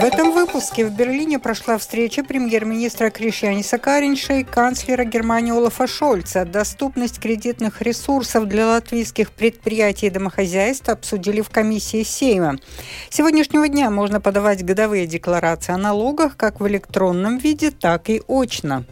В этом выпуске в Берлине прошла встреча премьер-министра Кришьяниса Каринша и канцлера Германии Олафа Шольца. Доступность кредитных ресурсов для латвийских предприятий и домохозяйств обсудили в комиссии Сейма. С сегодняшнего дня можно подавать годовые декларации о налогах как в электронном виде, так и очно.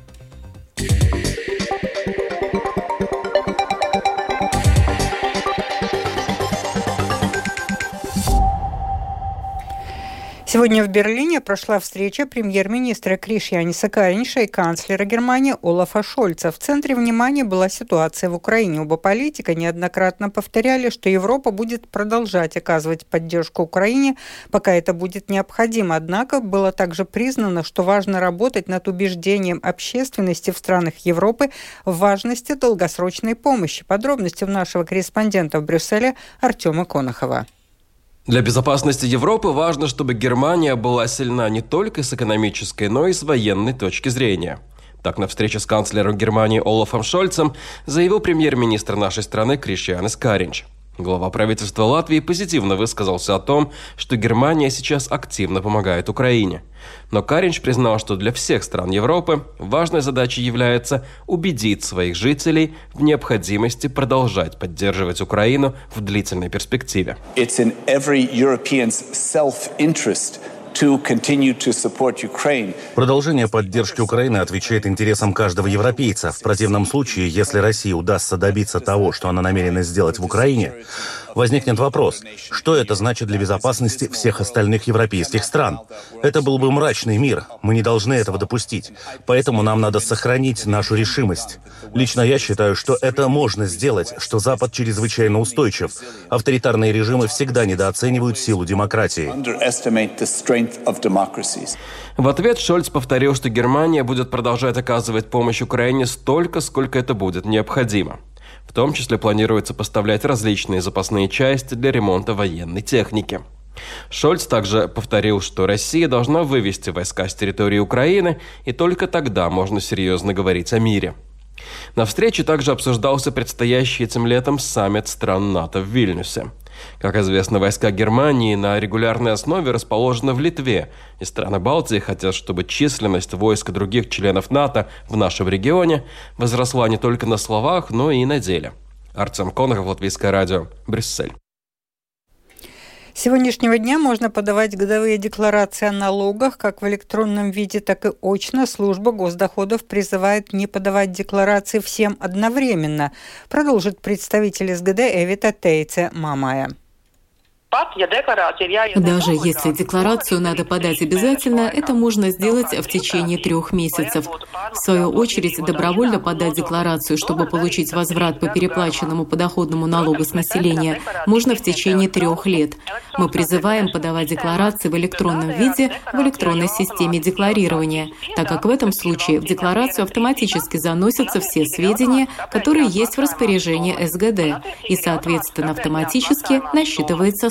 Сегодня в Берлине прошла встреча премьер-министра Кришьяниса Каринша и канцлера Германии Олафа Шольца. В центре внимания была ситуация в Украине. Оба политика неоднократно повторяли, что Европа будет продолжать оказывать поддержку Украине, пока это будет необходимо. Однако было также признано, что важно работать над убеждением общественности в странах Европы в важности долгосрочной помощи. Подробности у нашего корреспондента в Брюсселе Артема Конохова. Для безопасности Европы важно, чтобы Германия была сильна не только с экономической, но и с военной точки зрения. Так, на встрече с канцлером Германии Олафом Шольцем заявил премьер-министр нашей страны Кришианес Каринч. Глава правительства Латвии позитивно высказался о том, что Германия сейчас активно помогает Украине. Но Каринч признал, что для всех стран Европы важной задачей является убедить своих жителей в необходимости продолжать поддерживать Украину в длительной перспективе. It's in every European's self-interest Продолжение поддержки Украины отвечает интересам каждого европейца. В противном случае, если России удастся добиться того, что она намерена сделать в Украине, возникнет вопрос, что это значит для безопасности всех остальных европейских стран. Это был бы мрачный мир. Мы не должны этого допустить. Поэтому нам надо сохранить нашу решимость. Лично я считаю, что это можно сделать, что Запад чрезвычайно устойчив. Авторитарные режимы всегда недооценивают силу демократии. В ответ Шольц повторил, что Германия будет продолжать оказывать помощь Украине столько, сколько это будет необходимо. В том числе планируется поставлять различные запасные части для ремонта военной техники. Шольц также повторил, что Россия должна вывести войска с территории Украины, и только тогда можно серьезно говорить о мире. На встрече также обсуждался предстоящий этим летом саммит стран НАТО в Вильнюсе. Как известно, войска Германии на регулярной основе расположены в Литве, и страны Балтии хотят, чтобы численность войск других членов НАТО в нашем регионе возросла не только на словах, но и на деле. Артем Конров, Латвийское радио, Брюссель. Сегодняшнего дня можно подавать годовые декларации о налогах как в электронном виде, так и очно. Служба госдоходов призывает не подавать декларации всем одновременно, продолжит представитель СГД Эвита Тейце Мамая. Даже если декларацию надо подать обязательно, это можно сделать в течение трех месяцев. В свою очередь, добровольно подать декларацию, чтобы получить возврат по переплаченному подоходному налогу с населения, можно в течение трех лет. Мы призываем подавать декларации в электронном виде в электронной системе декларирования, так как в этом случае в декларацию автоматически заносятся все сведения, которые есть в распоряжении СГД, и, соответственно, автоматически насчитывается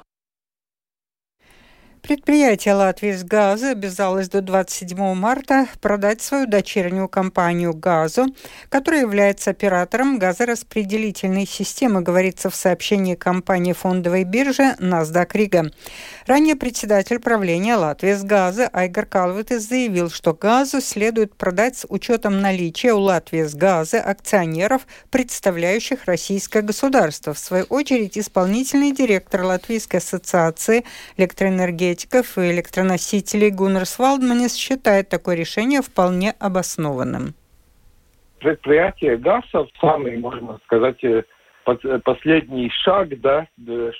с газа» обязалось до 27 марта продать свою дочернюю компанию «Газу», которая является оператором газораспределительной системы, говорится в сообщении компании фондовой биржи NASDAQ Рига. Ранее председатель правления «Латвия с газа» Айгар Калвитес заявил, что «Газу» следует продать с учетом наличия у «Латвии с газа» акционеров, представляющих российское государство. В свою очередь, исполнительный директор Латвийской ассоциации электроэнергии энергетиков и электроносителей Гуннерс Валдманис считает такое решение вполне обоснованным. Предприятие ГАСов самый, можно сказать, э, э, последний шаг, да,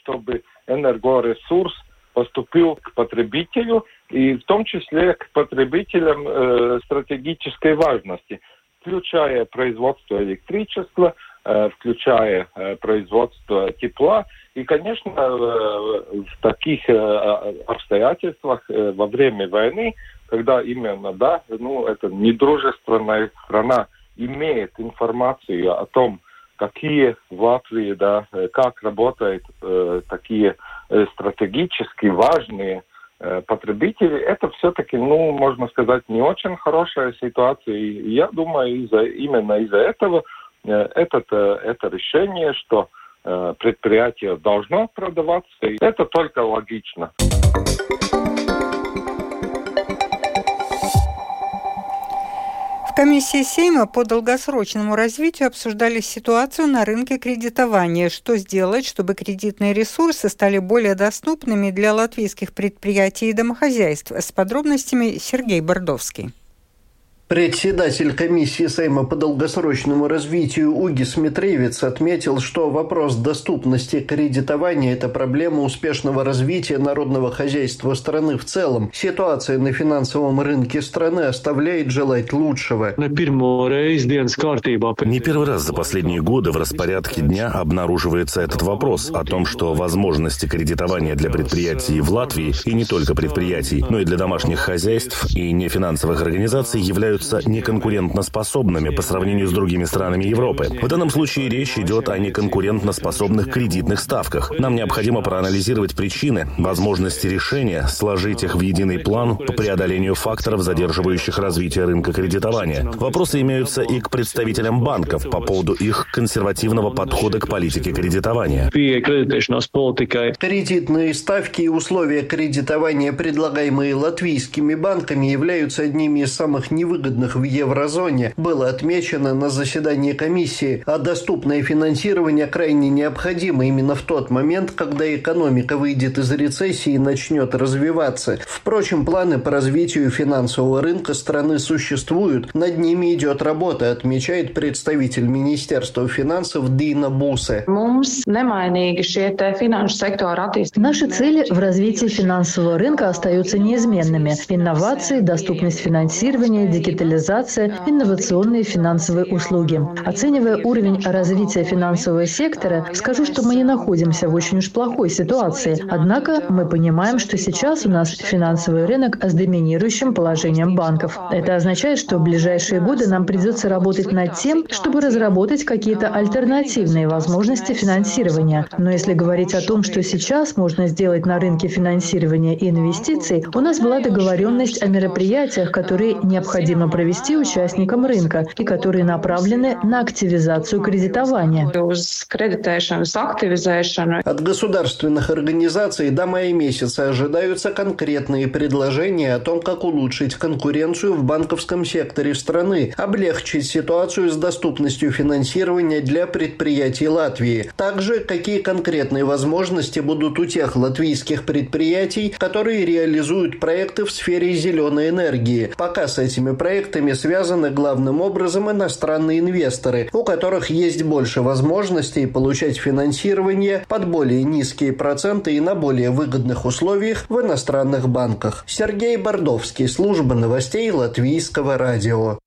чтобы энергоресурс поступил к потребителю и в том числе к потребителям э, стратегической важности, включая производство электричества, э, включая э, производство тепла и, конечно, в таких э, обстоятельствах э, во время войны, когда именно, да, ну, это недружественная страна имеет информацию о том, какие в Латвии, да, э, как работают э, такие э, стратегически важные э, потребители, это все-таки, ну, можно сказать, не очень хорошая ситуация. И я думаю, из-за, именно из-за этого э, этот, э, это решение, что э, предприятие должно продаваться. И это только логично. В комиссии Сейма по долгосрочному развитию обсуждали ситуацию на рынке кредитования, что сделать, чтобы кредитные ресурсы стали более доступными для латвийских предприятий и домохозяйств. С подробностями Сергей Бордовский. Председатель комиссии Сейма по долгосрочному развитию Угис Митревец отметил, что вопрос доступности кредитования – это проблема успешного развития народного хозяйства страны в целом. Ситуация на финансовом рынке страны оставляет желать лучшего. Не первый раз за последние годы в распорядке дня обнаруживается этот вопрос о том, что возможности кредитования для предприятий в Латвии, и не только предприятий, но и для домашних хозяйств и нефинансовых организаций являются являются неконкурентноспособными по сравнению с другими странами Европы. В данном случае речь идет о неконкурентноспособных кредитных ставках. Нам необходимо проанализировать причины, возможности решения, сложить их в единый план по преодолению факторов, задерживающих развитие рынка кредитования. Вопросы имеются и к представителям банков по поводу их консервативного подхода к политике кредитования. Кредитные ставки и условия кредитования, предлагаемые латвийскими банками, являются одними из самых невыгодных выгодных в еврозоне, было отмечено на заседании комиссии, а доступное финансирование крайне необходимо именно в тот момент, когда экономика выйдет из рецессии и начнет развиваться. Впрочем, планы по развитию финансового рынка страны существуют, над ними идет работа, отмечает представитель Министерства финансов Дина Бусе. Наши цели в развитии финансового рынка остаются неизменными. Инновации, доступность финансирования, дигитализация дигитализация, инновационные финансовые услуги. Оценивая уровень развития финансового сектора, скажу, что мы не находимся в очень уж плохой ситуации. Однако мы понимаем, что сейчас у нас финансовый рынок с доминирующим положением банков. Это означает, что в ближайшие годы нам придется работать над тем, чтобы разработать какие-то альтернативные возможности финансирования. Но если говорить о том, что сейчас можно сделать на рынке финансирования и инвестиций, у нас была договоренность о мероприятиях, которые необходимо провести участникам рынка и которые направлены на активизацию кредитования. От государственных организаций до мая месяца ожидаются конкретные предложения о том, как улучшить конкуренцию в банковском секторе страны, облегчить ситуацию с доступностью финансирования для предприятий Латвии. Также, какие конкретные возможности будут у тех латвийских предприятий, которые реализуют проекты в сфере зеленой энергии. Пока с этими проектами проектами связаны главным образом иностранные инвесторы, у которых есть больше возможностей получать финансирование под более низкие проценты и на более выгодных условиях в иностранных банках. Сергей Бордовский, служба новостей Латвийского радио.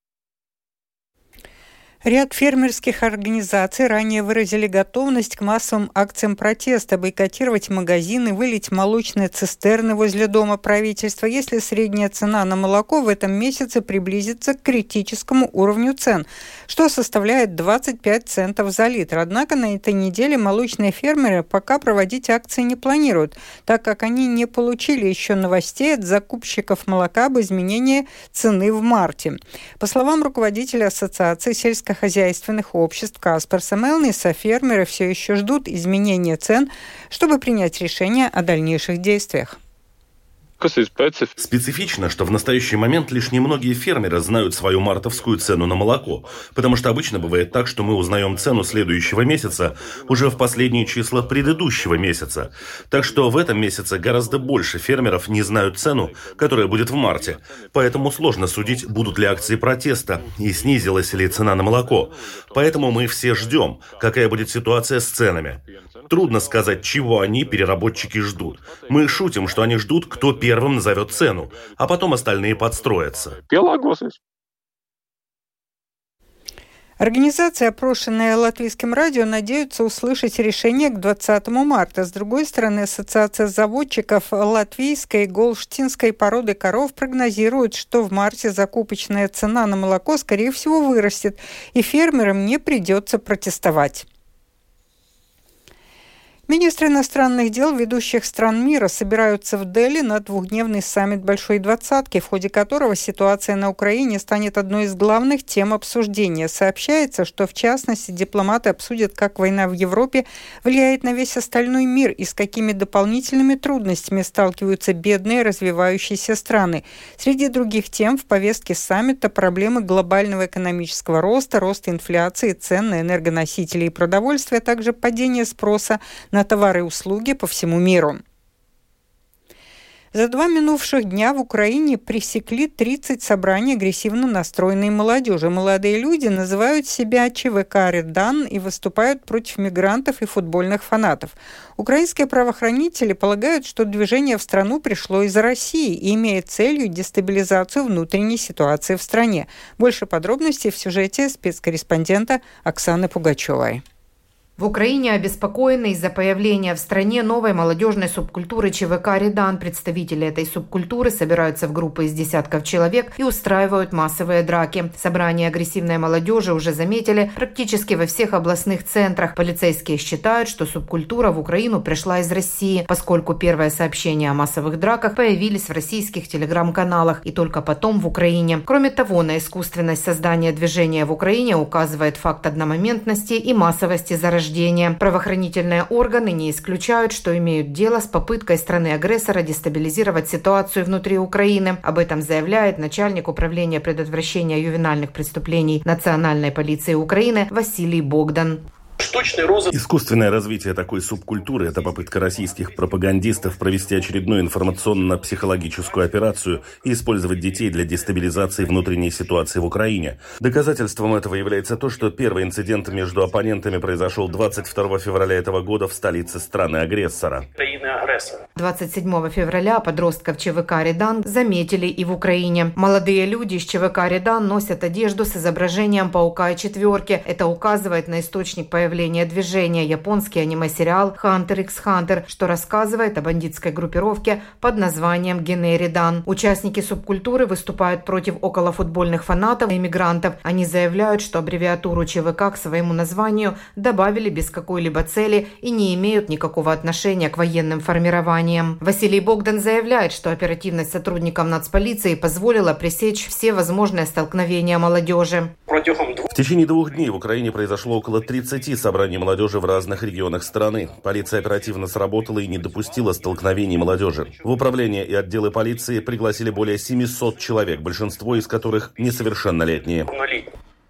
Ряд фермерских организаций ранее выразили готовность к массовым акциям протеста, бойкотировать магазины, вылить молочные цистерны возле дома правительства, если средняя цена на молоко в этом месяце приблизится к критическому уровню цен, что составляет 25 центов за литр. Однако на этой неделе молочные фермеры пока проводить акции не планируют, так как они не получили еще новостей от закупщиков молока об изменении цены в марте. По словам руководителя Ассоциации сельскохозяйственных сельскохозяйственных обществ Касперса Мелниса фермеры все еще ждут изменения цен, чтобы принять решение о дальнейших действиях. Специфично, что в настоящий момент лишь немногие фермеры знают свою мартовскую цену на молоко, потому что обычно бывает так, что мы узнаем цену следующего месяца уже в последние числа предыдущего месяца. Так что в этом месяце гораздо больше фермеров не знают цену, которая будет в марте. Поэтому сложно судить, будут ли акции протеста и снизилась ли цена на молоко. Поэтому мы все ждем, какая будет ситуация с ценами. Трудно сказать, чего они, переработчики, ждут. Мы шутим, что они ждут, кто первым назовет цену, а потом остальные подстроятся. Организация, опрошенная латвийским радио, надеются услышать решение к 20 марта. С другой стороны, Ассоциация заводчиков латвийской голштинской породы коров прогнозирует, что в марте закупочная цена на молоко, скорее всего, вырастет, и фермерам не придется протестовать. Министры иностранных дел ведущих стран мира собираются в Дели на двухдневный саммит Большой Двадцатки, в ходе которого ситуация на Украине станет одной из главных тем обсуждения. Сообщается, что в частности дипломаты обсудят, как война в Европе влияет на весь остальной мир и с какими дополнительными трудностями сталкиваются бедные развивающиеся страны. Среди других тем в повестке саммита проблемы глобального экономического роста, роста инфляции, цен на энергоносители и продовольствие, а также падение спроса на товары и услуги по всему миру. За два минувших дня в Украине пресекли 30 собраний агрессивно настроенной молодежи. Молодые люди называют себя ЧВК «Редан» и выступают против мигрантов и футбольных фанатов. Украинские правоохранители полагают, что движение в страну пришло из России и имеет целью дестабилизацию внутренней ситуации в стране. Больше подробностей в сюжете спецкорреспондента Оксаны Пугачевой. В Украине обеспокоены из-за появления в стране новой молодежной субкультуры ЧВК «Редан». Представители этой субкультуры собираются в группы из десятков человек и устраивают массовые драки. Собрания агрессивной молодежи уже заметили практически во всех областных центрах. Полицейские считают, что субкультура в Украину пришла из России, поскольку первые сообщения о массовых драках появились в российских телеграм-каналах и только потом в Украине. Кроме того, на искусственность создания движения в Украине указывает факт одномоментности и массовости заражения рождения. Правоохранительные органы не исключают, что имеют дело с попыткой страны-агрессора дестабилизировать ситуацию внутри Украины. Об этом заявляет начальник управления предотвращения ювенальных преступлений Национальной полиции Украины Василий Богдан. Штучный розыск. Искусственное развитие такой субкультуры – это попытка российских пропагандистов провести очередную информационно-психологическую операцию и использовать детей для дестабилизации внутренней ситуации в Украине. Доказательством этого является то, что первый инцидент между оппонентами произошел 22 февраля этого года в столице страны-агрессора. 27 февраля подростков ЧВК «Редан» заметили и в Украине. Молодые люди из ЧВК «Редан» носят одежду с изображением паука и четверки. Это указывает на источник появления появления движения японский аниме-сериал «Хантер x Хантер», что рассказывает о бандитской группировке под названием Генеридан. Участники субкультуры выступают против околофутбольных фанатов и иммигрантов. Они заявляют, что аббревиатуру ЧВК к своему названию добавили без какой-либо цели и не имеют никакого отношения к военным формированиям. Василий Богдан заявляет, что оперативность сотрудников нацполиции позволила пресечь все возможные столкновения молодежи. В течение двух дней в Украине произошло около 30 собраний молодежи в разных регионах страны. Полиция оперативно сработала и не допустила столкновений молодежи. В управление и отделы полиции пригласили более 700 человек, большинство из которых несовершеннолетние.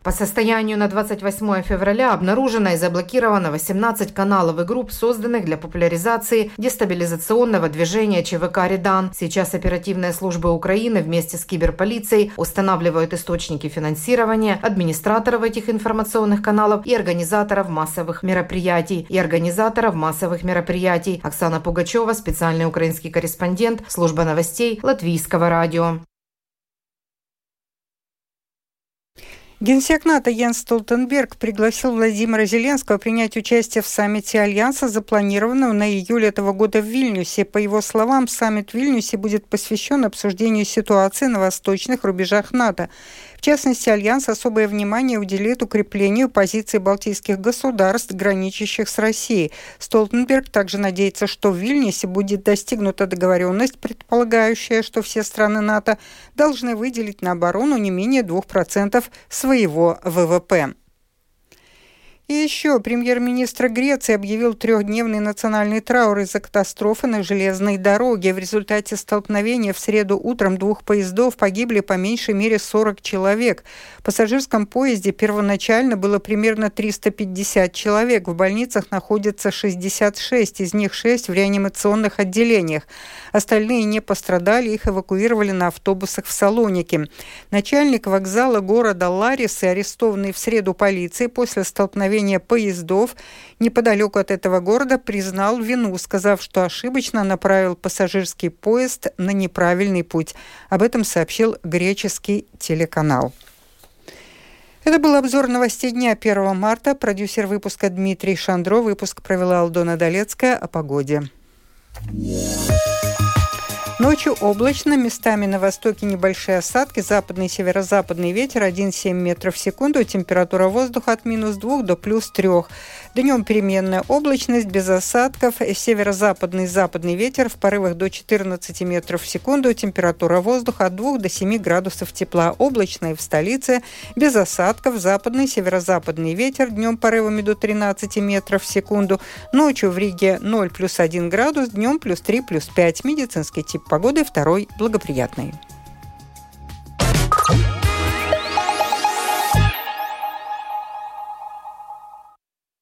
По состоянию на 28 февраля обнаружено и заблокировано 18 каналов и групп, созданных для популяризации дестабилизационного движения ЧВК «Редан». Сейчас оперативные службы Украины вместе с киберполицией устанавливают источники финансирования, администраторов этих информационных каналов и организаторов массовых мероприятий. И организаторов массовых мероприятий. Оксана Пугачева, специальный украинский корреспондент, служба новостей Латвийского радио. Генсек НАТО Йенс Столтенберг пригласил Владимира Зеленского принять участие в саммите Альянса, запланированного на июль этого года в Вильнюсе. По его словам, саммит в Вильнюсе будет посвящен обсуждению ситуации на восточных рубежах НАТО. Частности, Альянс особое внимание уделит укреплению позиций балтийских государств, граничащих с Россией. Столтенберг также надеется, что в Вильнюсе будет достигнута договоренность, предполагающая, что все страны НАТО должны выделить на оборону не менее 2% своего ВВП. И еще премьер-министр Греции объявил трехдневный национальный траур из-за катастрофы на железной дороге. В результате столкновения в среду утром двух поездов погибли по меньшей мере 40 человек. В пассажирском поезде первоначально было примерно 350 человек. В больницах находится 66, из них 6 в реанимационных отделениях. Остальные не пострадали, их эвакуировали на автобусах в Салонике. Начальник вокзала города Ларисы, арестованный в среду полицией после столкновения столкновения поездов неподалеку от этого города признал вину, сказав, что ошибочно направил пассажирский поезд на неправильный путь. Об этом сообщил греческий телеканал. Это был обзор новостей дня 1 марта. Продюсер выпуска Дмитрий Шандро. Выпуск провела Алдона Долецкая о погоде. Ночью облачно, местами на востоке небольшие осадки, западный и северо-западный ветер 1,7 метров в секунду, температура воздуха от минус 2 до плюс 3. Днем переменная облачность, без осадков, северо-западный западный ветер в порывах до 14 метров в секунду, температура воздуха от 2 до 7 градусов тепла. Облачно в столице, без осадков, западный, северо-западный ветер, днем порывами до 13 метров в секунду, ночью в Риге 0 плюс 1 градус, днем плюс 3 плюс 5. Медицинский тип погоды второй благоприятный.